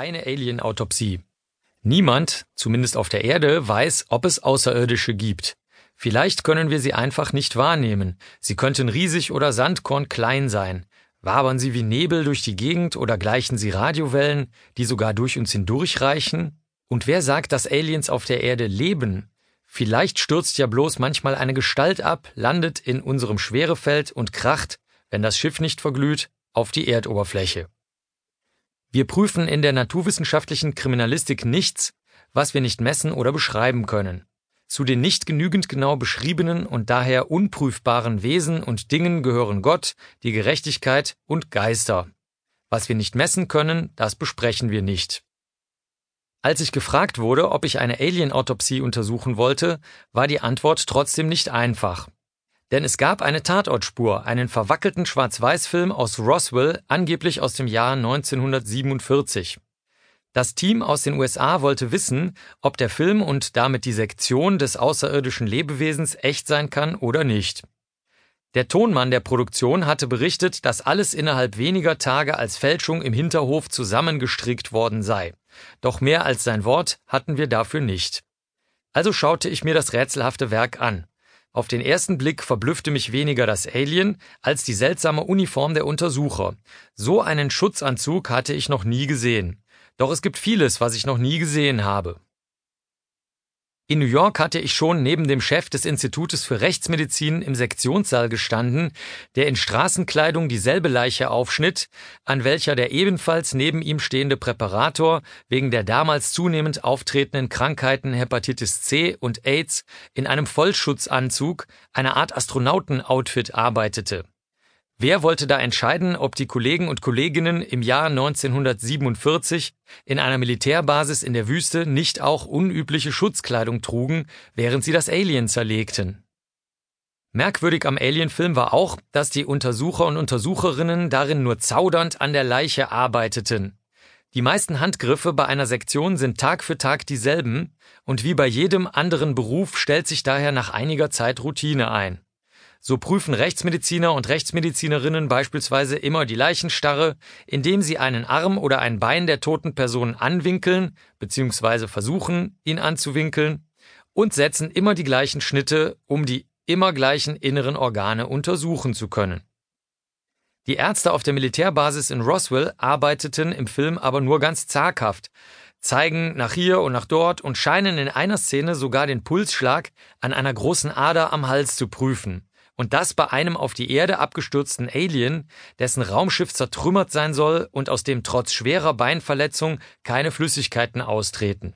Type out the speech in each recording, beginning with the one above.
Eine Alien-Autopsie. Niemand, zumindest auf der Erde, weiß, ob es Außerirdische gibt. Vielleicht können wir sie einfach nicht wahrnehmen. Sie könnten riesig oder Sandkorn klein sein. Wabern sie wie Nebel durch die Gegend oder gleichen sie Radiowellen, die sogar durch uns hindurchreichen? Und wer sagt, dass Aliens auf der Erde leben? Vielleicht stürzt ja bloß manchmal eine Gestalt ab, landet in unserem Schwerefeld und kracht, wenn das Schiff nicht verglüht, auf die Erdoberfläche. Wir prüfen in der naturwissenschaftlichen Kriminalistik nichts, was wir nicht messen oder beschreiben können. Zu den nicht genügend genau beschriebenen und daher unprüfbaren Wesen und Dingen gehören Gott, die Gerechtigkeit und Geister. Was wir nicht messen können, das besprechen wir nicht. Als ich gefragt wurde, ob ich eine Alien-Autopsie untersuchen wollte, war die Antwort trotzdem nicht einfach. Denn es gab eine Tatortspur, einen verwackelten Schwarz-Weiß-Film aus Roswell, angeblich aus dem Jahr 1947. Das Team aus den USA wollte wissen, ob der Film und damit die Sektion des außerirdischen Lebewesens echt sein kann oder nicht. Der Tonmann der Produktion hatte berichtet, dass alles innerhalb weniger Tage als Fälschung im Hinterhof zusammengestrickt worden sei. Doch mehr als sein Wort hatten wir dafür nicht. Also schaute ich mir das rätselhafte Werk an. Auf den ersten Blick verblüffte mich weniger das Alien als die seltsame Uniform der Untersucher. So einen Schutzanzug hatte ich noch nie gesehen. Doch es gibt vieles, was ich noch nie gesehen habe. In New York hatte ich schon neben dem Chef des Institutes für Rechtsmedizin im Sektionssaal gestanden, der in Straßenkleidung dieselbe Leiche aufschnitt, an welcher der ebenfalls neben ihm stehende Präparator wegen der damals zunehmend auftretenden Krankheiten Hepatitis C und AIDS in einem Vollschutzanzug, einer Art Astronautenoutfit arbeitete. Wer wollte da entscheiden, ob die Kollegen und Kolleginnen im Jahr 1947 in einer Militärbasis in der Wüste nicht auch unübliche Schutzkleidung trugen, während sie das Alien zerlegten? Merkwürdig am Alien-Film war auch, dass die Untersucher und Untersucherinnen darin nur zaudernd an der Leiche arbeiteten. Die meisten Handgriffe bei einer Sektion sind Tag für Tag dieselben, und wie bei jedem anderen Beruf stellt sich daher nach einiger Zeit Routine ein. So prüfen Rechtsmediziner und Rechtsmedizinerinnen beispielsweise immer die Leichenstarre, indem sie einen Arm oder ein Bein der toten Person anwinkeln bzw. versuchen, ihn anzuwinkeln und setzen immer die gleichen Schnitte, um die immer gleichen inneren Organe untersuchen zu können. Die Ärzte auf der Militärbasis in Roswell arbeiteten im Film aber nur ganz zaghaft, zeigen nach hier und nach dort und scheinen in einer Szene sogar den Pulsschlag an einer großen Ader am Hals zu prüfen. Und das bei einem auf die Erde abgestürzten Alien, dessen Raumschiff zertrümmert sein soll und aus dem trotz schwerer Beinverletzung keine Flüssigkeiten austreten.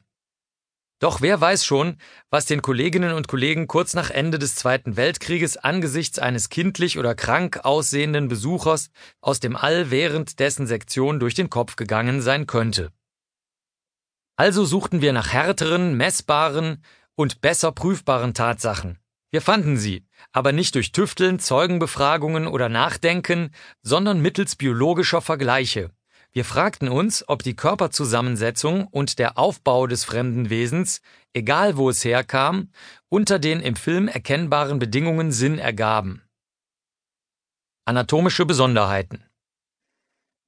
Doch wer weiß schon, was den Kolleginnen und Kollegen kurz nach Ende des Zweiten Weltkrieges angesichts eines kindlich oder krank aussehenden Besuchers aus dem All während dessen Sektion durch den Kopf gegangen sein könnte. Also suchten wir nach härteren, messbaren und besser prüfbaren Tatsachen. Wir fanden sie, aber nicht durch Tüfteln, Zeugenbefragungen oder Nachdenken, sondern mittels biologischer Vergleiche. Wir fragten uns, ob die Körperzusammensetzung und der Aufbau des fremden Wesens, egal wo es herkam, unter den im Film erkennbaren Bedingungen Sinn ergaben. Anatomische Besonderheiten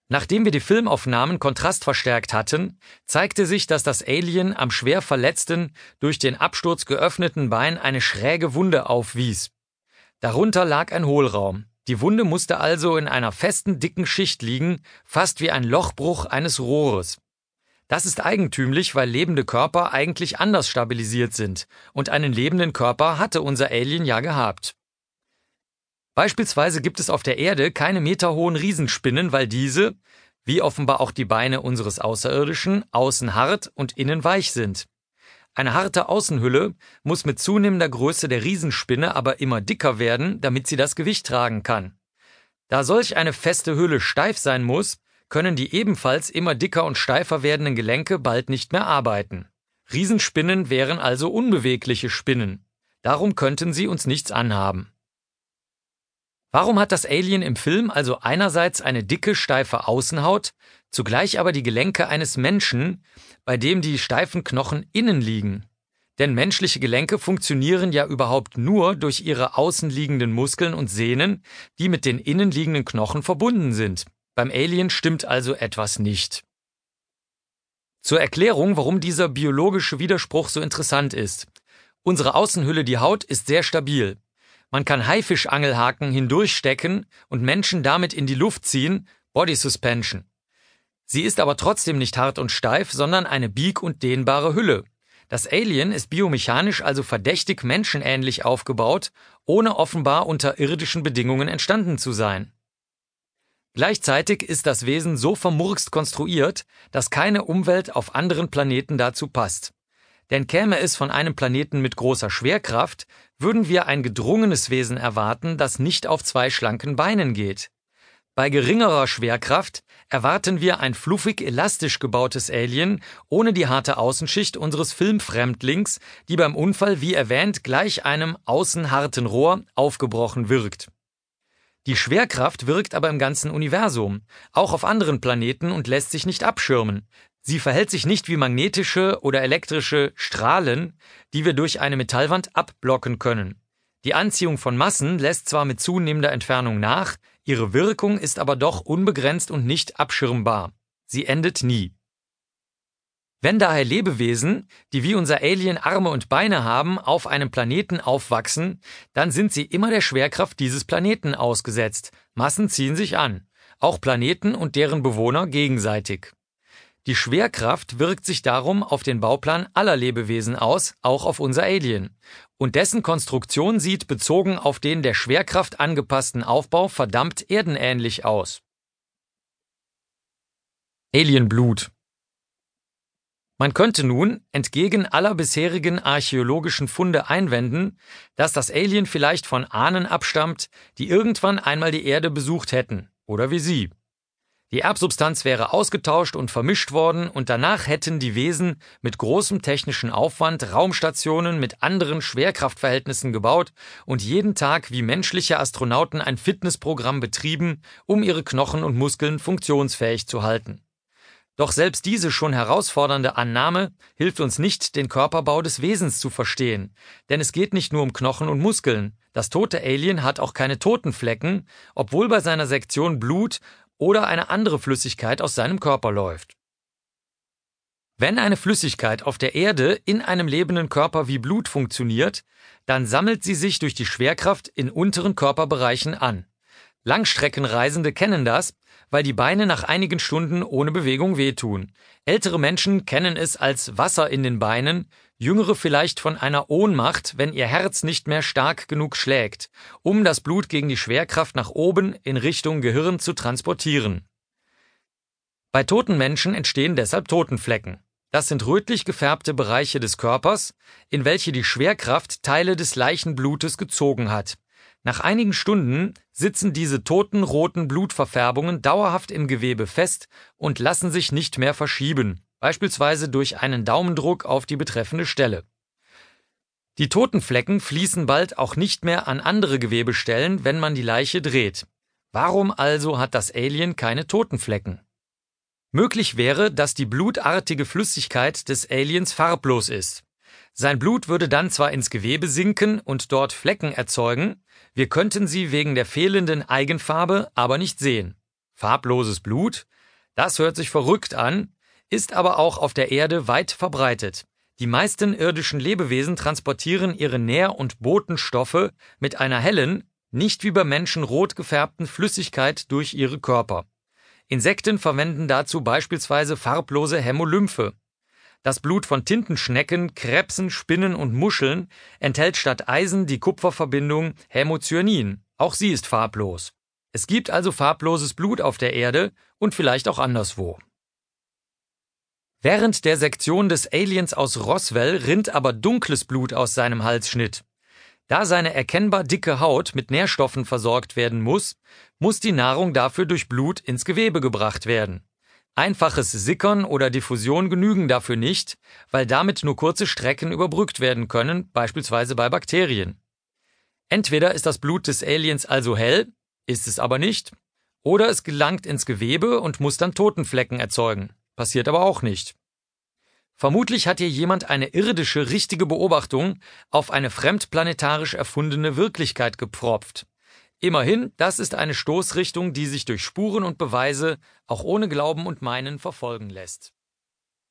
Nachdem wir die Filmaufnahmen kontrastverstärkt hatten, zeigte sich, dass das Alien am schwer verletzten, durch den Absturz geöffneten Bein eine schräge Wunde aufwies. Darunter lag ein Hohlraum. Die Wunde musste also in einer festen, dicken Schicht liegen, fast wie ein Lochbruch eines Rohres. Das ist eigentümlich, weil lebende Körper eigentlich anders stabilisiert sind, und einen lebenden Körper hatte unser Alien ja gehabt. Beispielsweise gibt es auf der Erde keine meterhohen Riesenspinnen, weil diese, wie offenbar auch die Beine unseres Außerirdischen, außen hart und innen weich sind. Eine harte Außenhülle muss mit zunehmender Größe der Riesenspinne aber immer dicker werden, damit sie das Gewicht tragen kann. Da solch eine feste Hülle steif sein muss, können die ebenfalls immer dicker und steifer werdenden Gelenke bald nicht mehr arbeiten. Riesenspinnen wären also unbewegliche Spinnen. Darum könnten sie uns nichts anhaben. Warum hat das Alien im Film also einerseits eine dicke, steife Außenhaut, zugleich aber die Gelenke eines Menschen, bei dem die steifen Knochen innen liegen? Denn menschliche Gelenke funktionieren ja überhaupt nur durch ihre außenliegenden Muskeln und Sehnen, die mit den innenliegenden Knochen verbunden sind. Beim Alien stimmt also etwas nicht. Zur Erklärung, warum dieser biologische Widerspruch so interessant ist. Unsere Außenhülle, die Haut, ist sehr stabil. Man kann Haifischangelhaken hindurchstecken und Menschen damit in die Luft ziehen, Body Suspension. Sie ist aber trotzdem nicht hart und steif, sondern eine bieg- und dehnbare Hülle. Das Alien ist biomechanisch also verdächtig menschenähnlich aufgebaut, ohne offenbar unter irdischen Bedingungen entstanden zu sein. Gleichzeitig ist das Wesen so vermurkst konstruiert, dass keine Umwelt auf anderen Planeten dazu passt. Denn käme es von einem Planeten mit großer Schwerkraft, würden wir ein gedrungenes Wesen erwarten, das nicht auf zwei schlanken Beinen geht. Bei geringerer Schwerkraft erwarten wir ein fluffig elastisch gebautes Alien ohne die harte Außenschicht unseres Filmfremdlings, die beim Unfall wie erwähnt gleich einem außen harten Rohr aufgebrochen wirkt. Die Schwerkraft wirkt aber im ganzen Universum, auch auf anderen Planeten und lässt sich nicht abschirmen. Sie verhält sich nicht wie magnetische oder elektrische Strahlen, die wir durch eine Metallwand abblocken können. Die Anziehung von Massen lässt zwar mit zunehmender Entfernung nach, ihre Wirkung ist aber doch unbegrenzt und nicht abschirmbar. Sie endet nie. Wenn daher Lebewesen, die wie unser Alien Arme und Beine haben, auf einem Planeten aufwachsen, dann sind sie immer der Schwerkraft dieses Planeten ausgesetzt. Massen ziehen sich an, auch Planeten und deren Bewohner gegenseitig. Die Schwerkraft wirkt sich darum auf den Bauplan aller Lebewesen aus, auch auf unser Alien. Und dessen Konstruktion sieht bezogen auf den der Schwerkraft angepassten Aufbau verdammt erdenähnlich aus. Alienblut man könnte nun, entgegen aller bisherigen archäologischen Funde einwenden, dass das Alien vielleicht von Ahnen abstammt, die irgendwann einmal die Erde besucht hätten, oder wie Sie. Die Erbsubstanz wäre ausgetauscht und vermischt worden und danach hätten die Wesen mit großem technischen Aufwand Raumstationen mit anderen Schwerkraftverhältnissen gebaut und jeden Tag wie menschliche Astronauten ein Fitnessprogramm betrieben, um ihre Knochen und Muskeln funktionsfähig zu halten. Doch selbst diese schon herausfordernde Annahme hilft uns nicht, den Körperbau des Wesens zu verstehen, denn es geht nicht nur um Knochen und Muskeln. Das tote Alien hat auch keine Totenflecken, obwohl bei seiner Sektion Blut oder eine andere Flüssigkeit aus seinem Körper läuft. Wenn eine Flüssigkeit auf der Erde in einem lebenden Körper wie Blut funktioniert, dann sammelt sie sich durch die Schwerkraft in unteren Körperbereichen an. Langstreckenreisende kennen das, weil die Beine nach einigen Stunden ohne Bewegung wehtun. Ältere Menschen kennen es als Wasser in den Beinen, jüngere vielleicht von einer Ohnmacht, wenn ihr Herz nicht mehr stark genug schlägt, um das Blut gegen die Schwerkraft nach oben in Richtung Gehirn zu transportieren. Bei toten Menschen entstehen deshalb Totenflecken. Das sind rötlich gefärbte Bereiche des Körpers, in welche die Schwerkraft Teile des Leichenblutes gezogen hat. Nach einigen Stunden sitzen diese toten roten Blutverfärbungen dauerhaft im Gewebe fest und lassen sich nicht mehr verschieben, beispielsweise durch einen Daumendruck auf die betreffende Stelle. Die toten Flecken fließen bald auch nicht mehr an andere Gewebestellen, wenn man die Leiche dreht. Warum also hat das Alien keine Totenflecken? Möglich wäre, dass die blutartige Flüssigkeit des Aliens farblos ist. Sein Blut würde dann zwar ins Gewebe sinken und dort Flecken erzeugen, wir könnten sie wegen der fehlenden Eigenfarbe aber nicht sehen. Farbloses Blut? Das hört sich verrückt an, ist aber auch auf der Erde weit verbreitet. Die meisten irdischen Lebewesen transportieren ihre Nähr- und Botenstoffe mit einer hellen, nicht wie bei Menschen rot gefärbten Flüssigkeit durch ihre Körper. Insekten verwenden dazu beispielsweise farblose Hämolymphe. Das Blut von Tintenschnecken, Krebsen, Spinnen und Muscheln enthält statt Eisen die Kupferverbindung Hämocyanin. Auch sie ist farblos. Es gibt also farbloses Blut auf der Erde und vielleicht auch anderswo. Während der Sektion des Aliens aus Roswell rinnt aber dunkles Blut aus seinem Halsschnitt. Da seine erkennbar dicke Haut mit Nährstoffen versorgt werden muss, muss die Nahrung dafür durch Blut ins Gewebe gebracht werden. Einfaches Sickern oder Diffusion genügen dafür nicht, weil damit nur kurze Strecken überbrückt werden können, beispielsweise bei Bakterien. Entweder ist das Blut des Aliens also hell, ist es aber nicht, oder es gelangt ins Gewebe und muss dann Totenflecken erzeugen. Passiert aber auch nicht. Vermutlich hat hier jemand eine irdische richtige Beobachtung auf eine fremdplanetarisch erfundene Wirklichkeit gepfropft. Immerhin, das ist eine Stoßrichtung, die sich durch Spuren und Beweise auch ohne Glauben und Meinen verfolgen lässt.